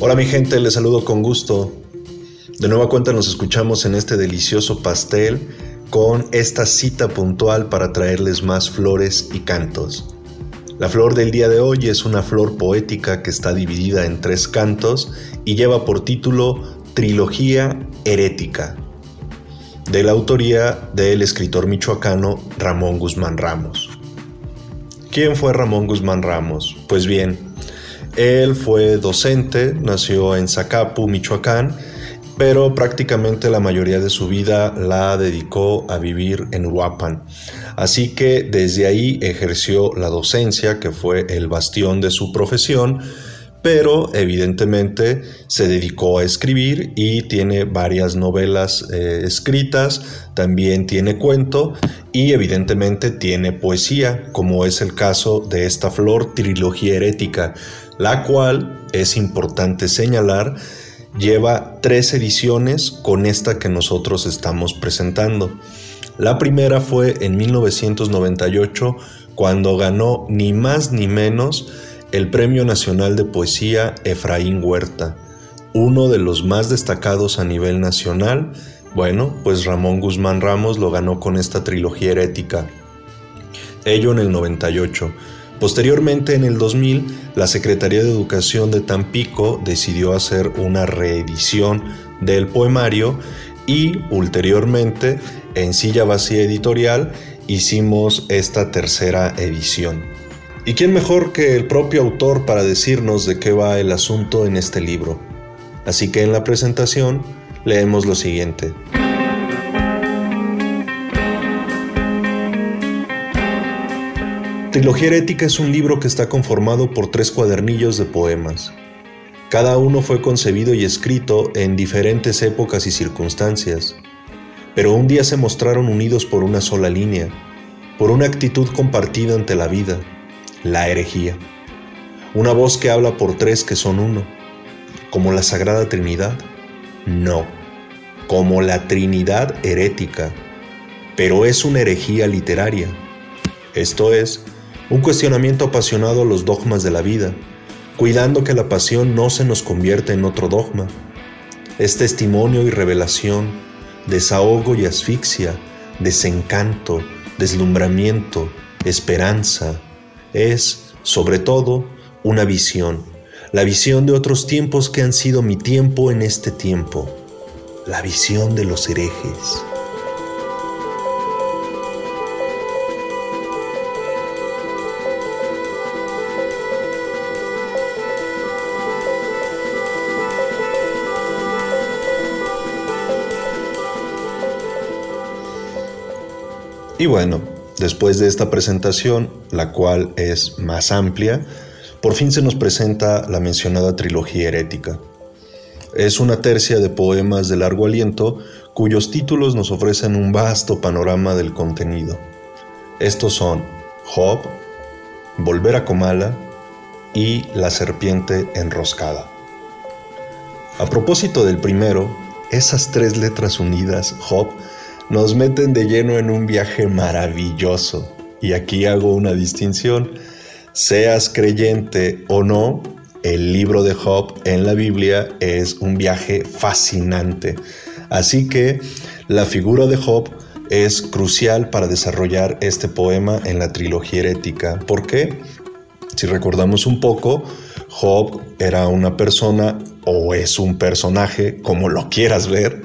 Hola mi gente, les saludo con gusto. De nueva cuenta nos escuchamos en este delicioso pastel con esta cita puntual para traerles más flores y cantos. La flor del día de hoy es una flor poética que está dividida en tres cantos y lleva por título Trilogía Herética, de la autoría del escritor michoacano Ramón Guzmán Ramos. ¿Quién fue Ramón Guzmán Ramos? Pues bien, él fue docente, nació en Zacapu, Michoacán, pero prácticamente la mayoría de su vida la dedicó a vivir en Uruapan. Así que desde ahí ejerció la docencia, que fue el bastión de su profesión, pero evidentemente se dedicó a escribir y tiene varias novelas eh, escritas, también tiene cuento y evidentemente tiene poesía, como es el caso de esta flor trilogía herética la cual, es importante señalar, lleva tres ediciones con esta que nosotros estamos presentando. La primera fue en 1998 cuando ganó ni más ni menos el Premio Nacional de Poesía Efraín Huerta, uno de los más destacados a nivel nacional. Bueno, pues Ramón Guzmán Ramos lo ganó con esta trilogía herética. Ello en el 98. Posteriormente, en el 2000, la Secretaría de Educación de Tampico decidió hacer una reedición del poemario y ulteriormente, en Silla Vacía Editorial, hicimos esta tercera edición. ¿Y quién mejor que el propio autor para decirnos de qué va el asunto en este libro? Así que en la presentación leemos lo siguiente. Trilogía Herética es un libro que está conformado por tres cuadernillos de poemas. Cada uno fue concebido y escrito en diferentes épocas y circunstancias, pero un día se mostraron unidos por una sola línea, por una actitud compartida ante la vida, la herejía. Una voz que habla por tres que son uno, como la Sagrada Trinidad. No, como la Trinidad herética, pero es una herejía literaria. Esto es, un cuestionamiento apasionado a los dogmas de la vida, cuidando que la pasión no se nos convierta en otro dogma. Es testimonio y revelación, desahogo y asfixia, desencanto, deslumbramiento, esperanza. Es, sobre todo, una visión, la visión de otros tiempos que han sido mi tiempo en este tiempo, la visión de los herejes. Y bueno, después de esta presentación, la cual es más amplia, por fin se nos presenta la mencionada trilogía herética. Es una tercia de poemas de largo aliento cuyos títulos nos ofrecen un vasto panorama del contenido. Estos son Job, Volver a Comala y La serpiente enroscada. A propósito del primero, esas tres letras unidas, Job, nos meten de lleno en un viaje maravilloso. Y aquí hago una distinción. Seas creyente o no, el libro de Job en la Biblia es un viaje fascinante. Así que la figura de Job es crucial para desarrollar este poema en la trilogía herética. ¿Por qué? Si recordamos un poco, Job era una persona o es un personaje, como lo quieras ver,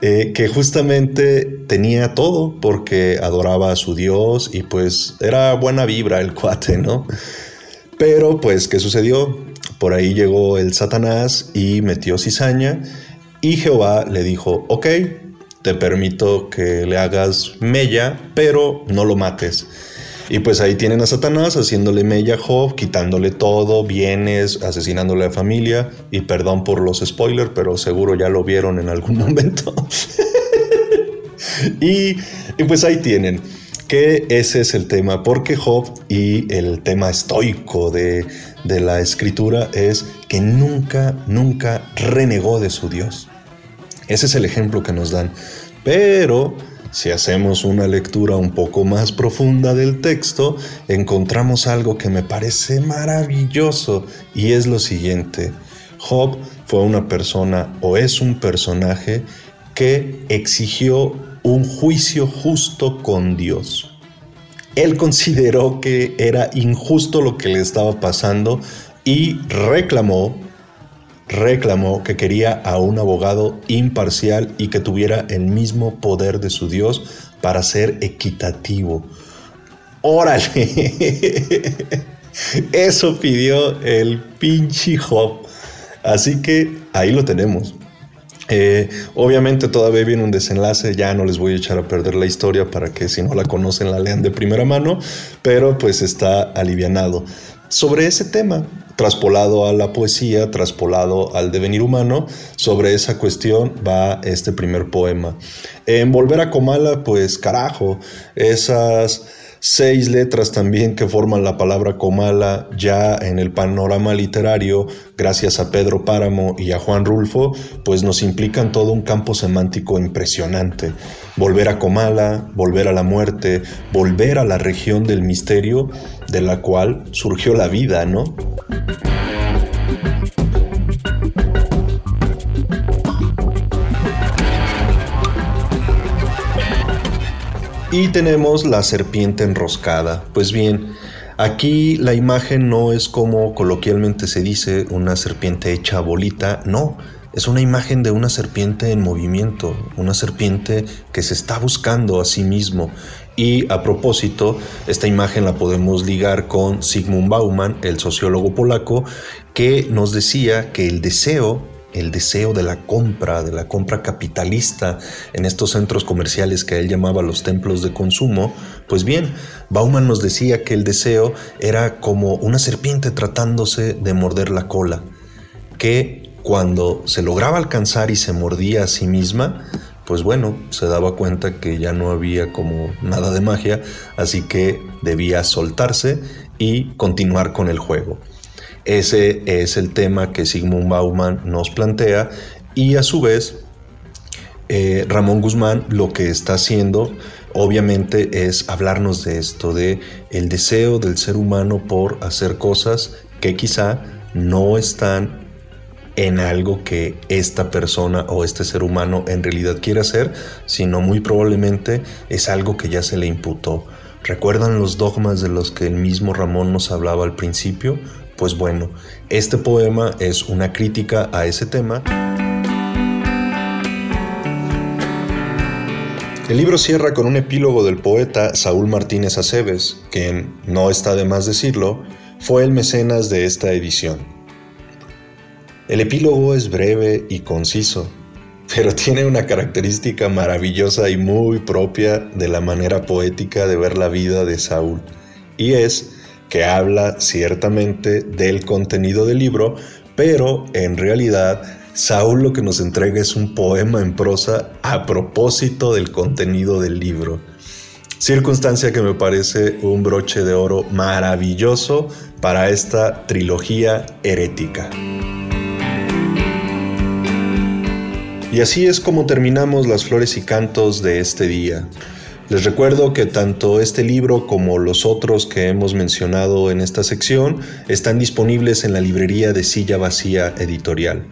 eh, que justamente tenía todo porque adoraba a su Dios y pues era buena vibra el cuate, ¿no? Pero pues, ¿qué sucedió? Por ahí llegó el Satanás y metió cizaña y Jehová le dijo, ok, te permito que le hagas mella, pero no lo mates. Y pues ahí tienen a Satanás haciéndole mella a Job, quitándole todo, bienes, asesinándole a la familia. Y perdón por los spoilers, pero seguro ya lo vieron en algún momento. y, pues ahí tienen. que ese es el tema, porque Job y el tema estoico de, de la escritura es que nunca, nunca renegó de su Dios. Ese es el ejemplo que nos dan. Pero si hacemos una lectura un poco más profunda del texto, encontramos algo que me parece maravilloso y es lo siguiente. Job fue una persona o es un personaje que exigió un juicio justo con Dios. Él consideró que era injusto lo que le estaba pasando y reclamó reclamó que quería a un abogado imparcial y que tuviera el mismo poder de su Dios para ser equitativo. Órale. Eso pidió el pinche Job. Así que ahí lo tenemos. Eh, obviamente todavía viene un desenlace, ya no les voy a echar a perder la historia para que si no la conocen la lean de primera mano, pero pues está alivianado. Sobre ese tema, traspolado a la poesía, traspolado al devenir humano, sobre esa cuestión va este primer poema. En Volver a Comala, pues carajo, esas seis letras también que forman la palabra Comala ya en el panorama literario, gracias a Pedro Páramo y a Juan Rulfo, pues nos implican todo un campo semántico impresionante. Volver a Comala, volver a la muerte, volver a la región del misterio de la cual surgió la vida, ¿no? Y tenemos la serpiente enroscada. Pues bien, aquí la imagen no es como coloquialmente se dice una serpiente hecha bolita, no, es una imagen de una serpiente en movimiento, una serpiente que se está buscando a sí mismo. Y a propósito, esta imagen la podemos ligar con Sigmund Bauman, el sociólogo polaco, que nos decía que el deseo el deseo de la compra, de la compra capitalista en estos centros comerciales que él llamaba los templos de consumo, pues bien, Bauman nos decía que el deseo era como una serpiente tratándose de morder la cola, que cuando se lograba alcanzar y se mordía a sí misma, pues bueno, se daba cuenta que ya no había como nada de magia, así que debía soltarse y continuar con el juego. Ese es el tema que Sigmund Bauman nos plantea y a su vez eh, Ramón Guzmán lo que está haciendo obviamente es hablarnos de esto, de el deseo del ser humano por hacer cosas que quizá no están en algo que esta persona o este ser humano en realidad quiere hacer, sino muy probablemente es algo que ya se le imputó. ¿Recuerdan los dogmas de los que el mismo Ramón nos hablaba al principio? Pues bueno, este poema es una crítica a ese tema. El libro cierra con un epílogo del poeta Saúl Martínez Aceves, quien, no está de más decirlo, fue el mecenas de esta edición. El epílogo es breve y conciso, pero tiene una característica maravillosa y muy propia de la manera poética de ver la vida de Saúl, y es que habla ciertamente del contenido del libro, pero en realidad Saúl lo que nos entrega es un poema en prosa a propósito del contenido del libro. Circunstancia que me parece un broche de oro maravilloso para esta trilogía herética. Y así es como terminamos las flores y cantos de este día. Les recuerdo que tanto este libro como los otros que hemos mencionado en esta sección están disponibles en la librería de Silla Vacía Editorial.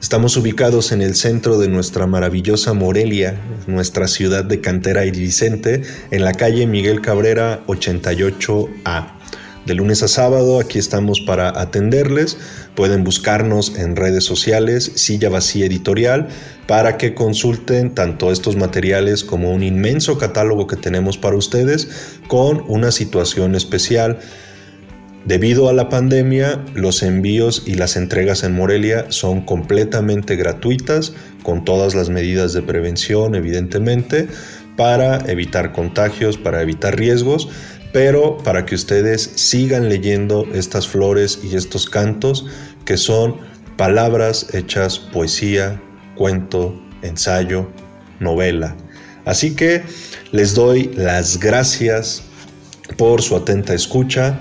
Estamos ubicados en el centro de nuestra maravillosa Morelia, nuestra ciudad de cantera y Vicente, en la calle Miguel Cabrera 88A. De lunes a sábado aquí estamos para atenderles. Pueden buscarnos en redes sociales, Silla Vacía Editorial, para que consulten tanto estos materiales como un inmenso catálogo que tenemos para ustedes con una situación especial. Debido a la pandemia, los envíos y las entregas en Morelia son completamente gratuitas, con todas las medidas de prevención, evidentemente, para evitar contagios, para evitar riesgos pero para que ustedes sigan leyendo estas flores y estos cantos que son palabras hechas poesía, cuento, ensayo, novela. Así que les doy las gracias por su atenta escucha.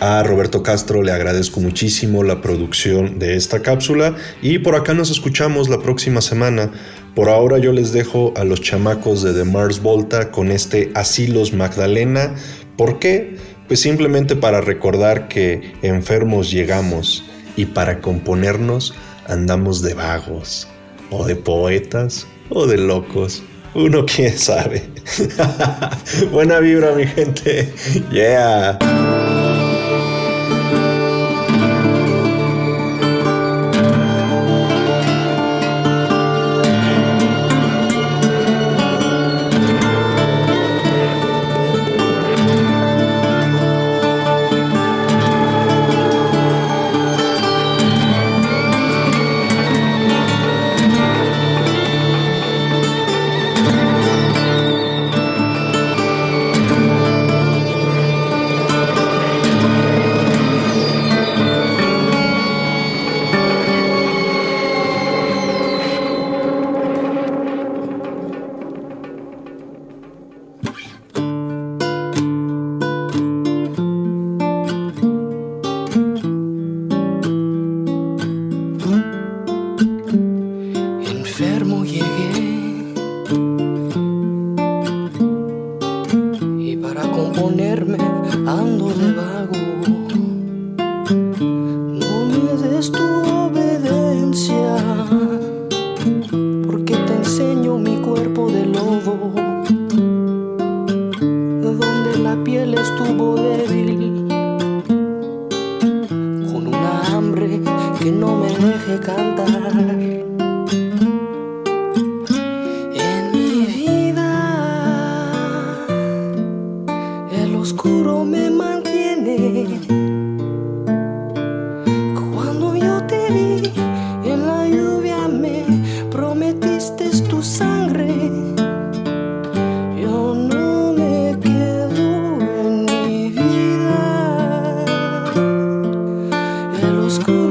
A Roberto Castro le agradezco muchísimo la producción de esta cápsula y por acá nos escuchamos la próxima semana. Por ahora yo les dejo a los chamacos de The Mars Volta con este Asilos Magdalena. ¿Por qué? Pues simplemente para recordar que enfermos llegamos y para componernos andamos de vagos o de poetas o de locos. Uno quién sabe. Buena vibra mi gente. Yeah. En